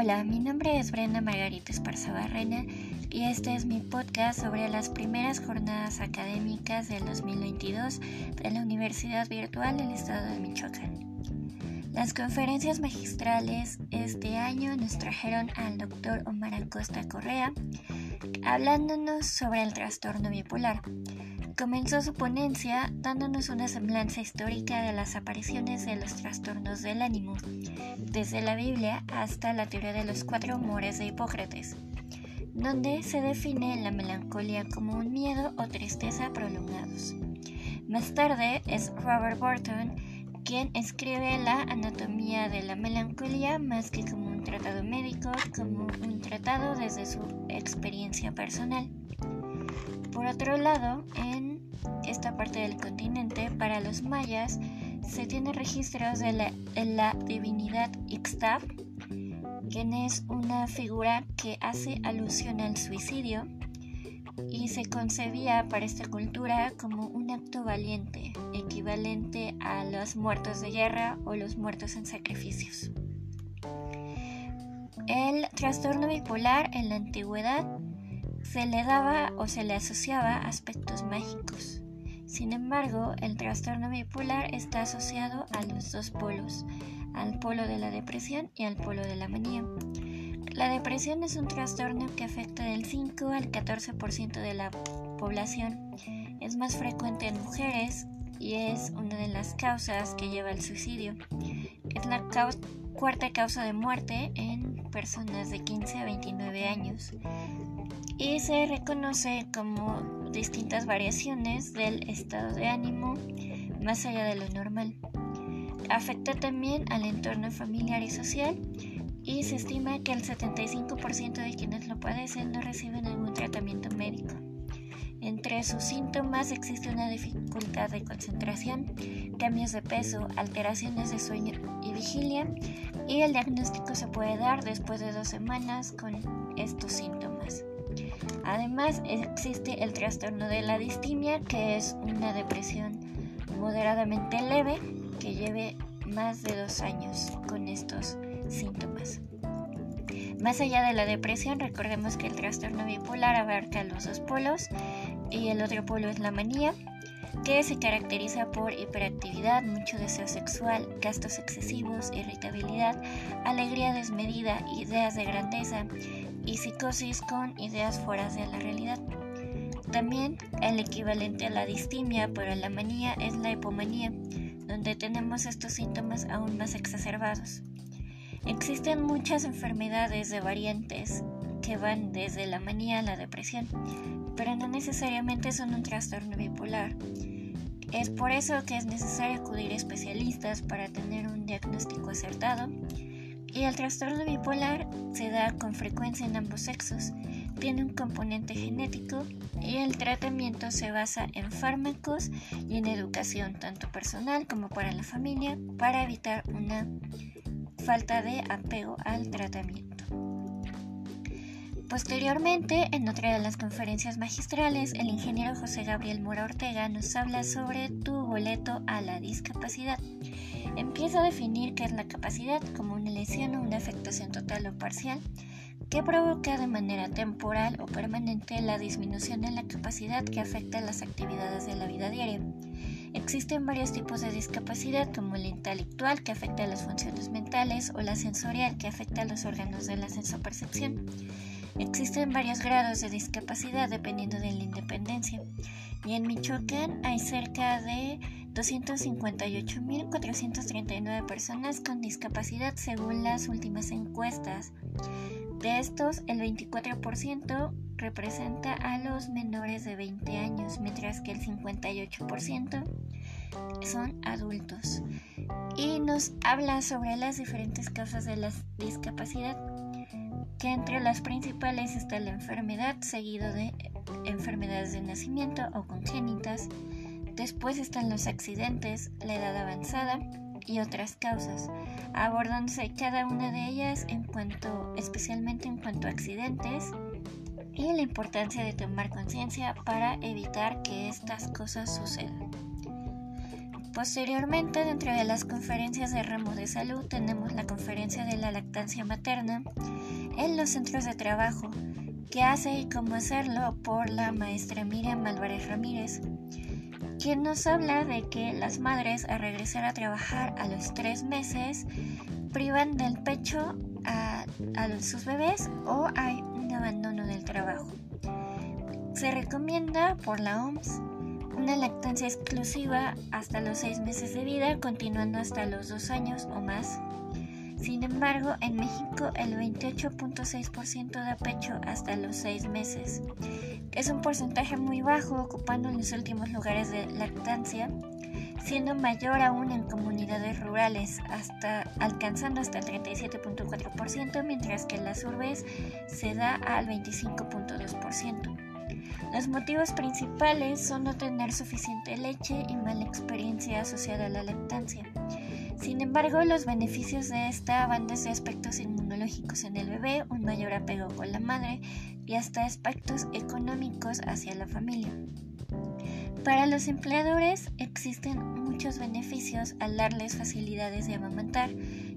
Hola, mi nombre es Brenda Margarita Esparza Barrena y este es mi podcast sobre las primeras jornadas académicas del 2022 de la Universidad Virtual del Estado de Michoacán. Las conferencias magistrales este año nos trajeron al doctor Omar Acosta Correa hablándonos sobre el trastorno bipolar. Comenzó su ponencia dándonos una semblanza histórica de las apariciones de los trastornos del ánimo, desde la Biblia hasta la teoría de los cuatro humores de Hipócrates, donde se define la melancolía como un miedo o tristeza prolongados. Más tarde es Robert Burton quien escribe la anatomía de la melancolía más que como un tratado médico, como un tratado desde su experiencia personal. Por otro lado, en esta parte del continente, para los mayas, se tiene registros de la, divinidad Ixtab, quien es una figura que hace alusión al suicidio y se concebía para esta cultura como un acto valiente, equivalente a los muertos de guerra o los muertos en sacrificios. El trastorno bipolar en la antigüedad se le daba o se le asociaba aspectos mágicos. Sin embargo, el trastorno bipolar está asociado a los dos polos, al polo de la depresión y al polo de la manía. La depresión es un trastorno que afecta del 5 al 14% de la población. Es más frecuente en mujeres y es una de las causas que lleva al suicidio. Es la cuarta causa de muerte en personas de 15 a 29 años y se reconoce como distintas variaciones del estado de ánimo más allá de lo normal. Afecta también al entorno familiar y social y se estima que el 75% de quienes lo padecen no reciben algún tratamiento médico. Entre sus síntomas existe una dificultad de concentración, cambios de peso, alteraciones de sueño y vigilia y el diagnóstico se puede dar después de dos semanas con estos síntomas. Además existe el trastorno de la distimia que es una depresión moderadamente leve que lleve más de dos años con estos síntomas. Más allá de la depresión, recordemos que el trastorno bipolar abarca los dos polos y el otro polo es la manía, que se caracteriza por hiperactividad, mucho deseo sexual, gastos excesivos, irritabilidad, alegría desmedida, ideas de grandeza y psicosis con ideas fuera de la realidad. También el equivalente a la distimia, pero la manía es la hipomanía, donde tenemos estos síntomas aún más exacerbados. Existen muchas enfermedades de variantes que van desde la manía a la depresión, pero no necesariamente son un trastorno bipolar. Es por eso que es necesario acudir a especialistas para tener un diagnóstico acertado. Y el trastorno bipolar se da con frecuencia en ambos sexos, tiene un componente genético y el tratamiento se basa en fármacos y en educación tanto personal como para la familia para evitar una falta de apego al tratamiento. Posteriormente, en otra de las conferencias magistrales, el ingeniero José Gabriel Mora Ortega nos habla sobre tu boleto a la discapacidad. Empieza a definir qué es la capacidad como una lesión o una afectación total o parcial que provoca de manera temporal o permanente la disminución en la capacidad que afecta las actividades de la vida diaria. Existen varios tipos de discapacidad como la intelectual que afecta a las funciones mentales o la sensorial que afecta a los órganos de la sensopercepción. Existen varios grados de discapacidad dependiendo de la independencia y en Michoacán hay cerca de 258.439 personas con discapacidad según las últimas encuestas. De estos, el 24% representa a los menores de 20 años, mientras que el 58% son adultos. Y nos habla sobre las diferentes causas de la discapacidad, que entre las principales está la enfermedad, seguido de enfermedades de nacimiento o congénitas. Después están los accidentes, la edad avanzada, y otras causas, abordándose cada una de ellas en cuanto, especialmente en cuanto a accidentes y la importancia de tomar conciencia para evitar que estas cosas sucedan. Posteriormente, dentro de las conferencias de ramo de salud, tenemos la conferencia de la lactancia materna en los centros de trabajo, que hace y cómo hacerlo por la maestra Miriam Álvarez Ramírez, quien nos habla de que las madres al regresar a trabajar a los tres meses privan del pecho a, a sus bebés o hay un abandono del trabajo. Se recomienda por la OMS una lactancia exclusiva hasta los seis meses de vida, continuando hasta los dos años o más. Sin embargo, en México el 28.6% da pecho hasta los seis meses. Es un porcentaje muy bajo, ocupando los últimos lugares de lactancia, siendo mayor aún en comunidades rurales, hasta, alcanzando hasta el 37.4%, mientras que en las urbes se da al 25.2%. Los motivos principales son no tener suficiente leche y mala experiencia asociada a la lactancia. Sin embargo, los beneficios de esta van desde aspectos inmunológicos en el bebé, un mayor apego con la madre y hasta aspectos económicos hacia la familia. Para los empleadores existen muchos beneficios al darles facilidades de amamantar,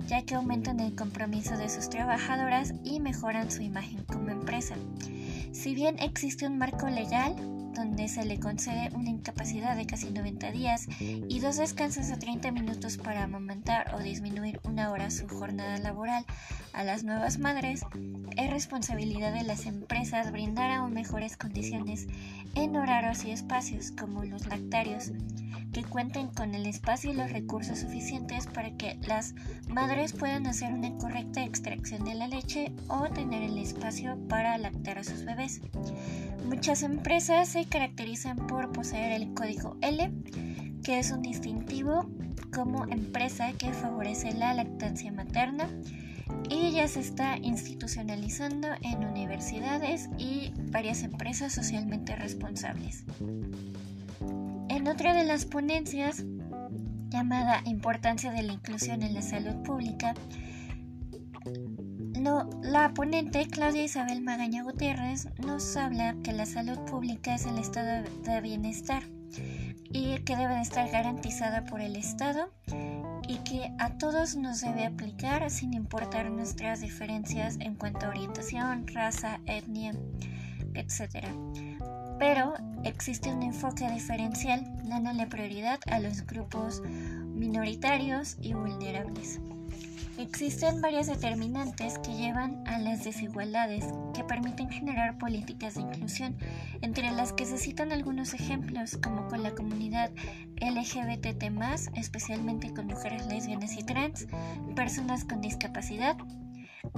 ya que aumentan el compromiso de sus trabajadoras y mejoran su imagen como empresa. Si bien existe un marco legal donde se le concede una incapacidad de casi 90 días y dos descansos de 30 minutos para amamantar o disminuir una hora su jornada laboral. A las nuevas madres, es responsabilidad de las empresas brindar aún mejores condiciones en horarios y espacios como los lactarios que cuenten con el espacio y los recursos suficientes para que las madres puedan hacer una correcta extracción de la leche o tener el espacio para lactar a sus bebés. Muchas empresas se caracterizan por poseer el código L, que es un distintivo como empresa que favorece la lactancia materna y ya se está institucionalizando en universidades y varias empresas socialmente responsables. En otra de las ponencias, llamada Importancia de la Inclusión en la Salud Pública, la ponente Claudia Isabel Magaña Gutiérrez nos habla que la salud pública es el estado de bienestar y que debe estar garantizada por el Estado y que a todos nos debe aplicar sin importar nuestras diferencias en cuanto a orientación, raza, etnia, etc pero existe un enfoque diferencial dándole prioridad a los grupos minoritarios y vulnerables. Existen varias determinantes que llevan a las desigualdades que permiten generar políticas de inclusión, entre las que se citan algunos ejemplos como con la comunidad LGBT+, especialmente con mujeres lesbianas y trans, personas con discapacidad,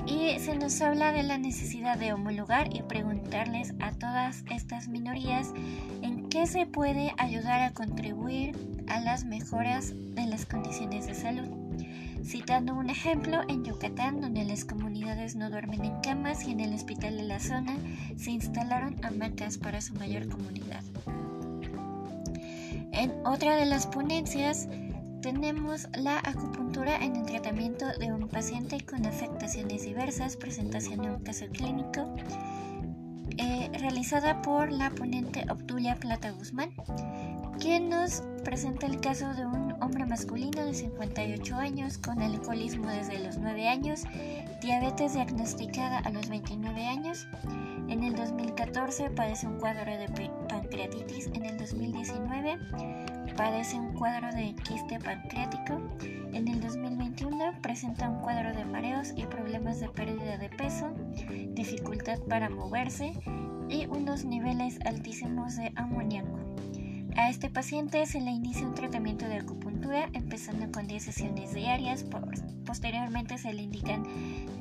y se nos habla de la necesidad de homologar y preguntarles a todas estas minorías en qué se puede ayudar a contribuir a las mejoras de las condiciones de salud. Citando un ejemplo, en Yucatán, donde las comunidades no duermen en camas y en el hospital de la zona se instalaron hamacas para su mayor comunidad. En otra de las ponencias tenemos la acupuntura en el tratamiento de un paciente con afectaciones diversas, presentación de un caso clínico, eh, realizada por la ponente Obdulia Plata Guzmán, quien nos presenta el caso de un hombre masculino de 58 años con alcoholismo desde los 9 años, diabetes diagnosticada a los 29 años, en el 2014 padece un cuadro de pancreatitis, en el 2019 padece un cuadro de quiste pancreático. En el 2021 presenta un cuadro de mareos y problemas de pérdida de peso, dificultad para moverse y unos niveles altísimos de amoníaco. A este paciente se le inicia un tratamiento de acupuntura empezando con 10 sesiones diarias. posteriormente se le indican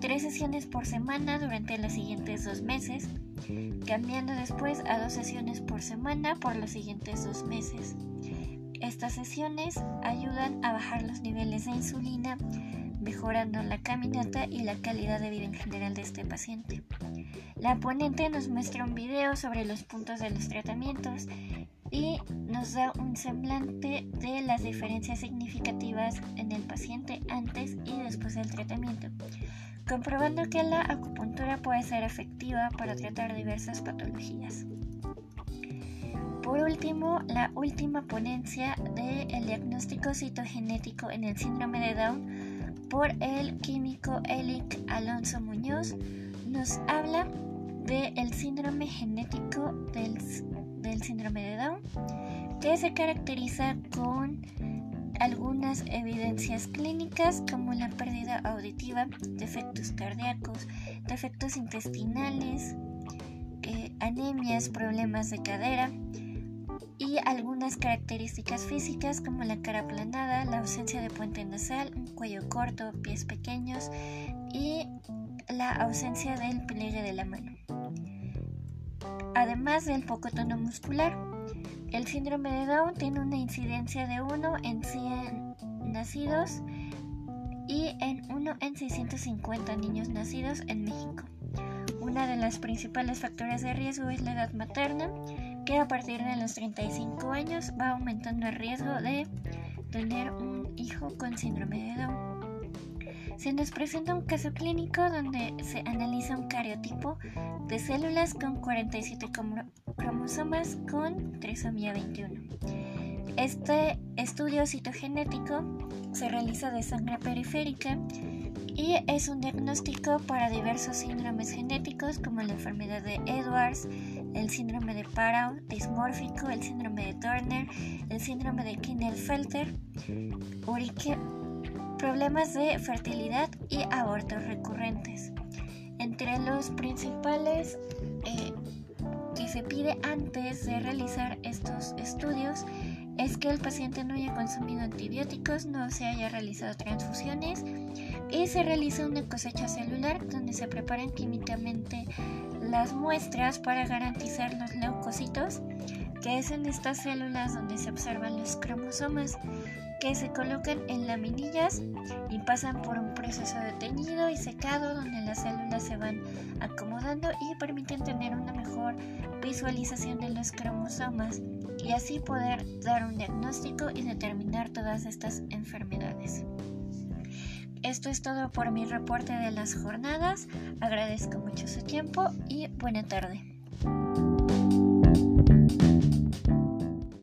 3 sesiones por semana durante los siguientes dos meses, cambiando después a 2 sesiones por semana por los siguientes dos meses. Estas sesiones ayudan a bajar los niveles de insulina, mejorando la caminata y la calidad de vida en general de este paciente. La ponente nos muestra un video sobre los puntos de los tratamientos y nos da un semblante de las diferencias significativas en el paciente antes y después del tratamiento, comprobando que la acupuntura puede ser efectiva para tratar diversas patologías. Por último, la última ponencia del diagnóstico citogenético en el síndrome de Down por el químico Elic Alonso Muñoz nos habla del síndrome genético del, del síndrome de Down, que se caracteriza con algunas evidencias clínicas como la pérdida auditiva, defectos cardíacos, defectos intestinales, eh, anemias, problemas de cadera y algunas características físicas como la cara aplanada, la ausencia de puente nasal, un cuello corto, pies pequeños y la ausencia del pliegue de la mano. Además del poco tono muscular, el síndrome de Down tiene una incidencia de 1 en 100 nacidos y en 1 en 650 niños nacidos en México. Una de las principales factores de riesgo es la edad materna, que a partir de los 35 años va aumentando el riesgo de tener un hijo con síndrome de Down. Se nos presenta un caso clínico donde se analiza un cariotipo de células con 47 cromosomas con trisomía 21. Este estudio citogenético se realiza de sangre periférica y es un diagnóstico para diversos síndromes genéticos como la enfermedad de Edwards, el síndrome de Parau dismórfico, el síndrome de Turner, el síndrome de Klinefelter, problemas de fertilidad y abortos recurrentes. Entre los principales eh, que se pide antes de realizar estos estudios es que el paciente no haya consumido antibióticos, no se haya realizado transfusiones y se realiza una cosecha celular donde se preparan químicamente las muestras para garantizar los leucocitos, que es en estas células donde se observan los cromosomas que se colocan en laminillas y pasan por un proceso de teñido y secado donde las células se van acomodando y permiten tener una mejor visualización de los cromosomas y así poder dar un diagnóstico y determinar todas estas enfermedades. Esto es todo por mi reporte de las jornadas. Agradezco mucho su tiempo y buena tarde.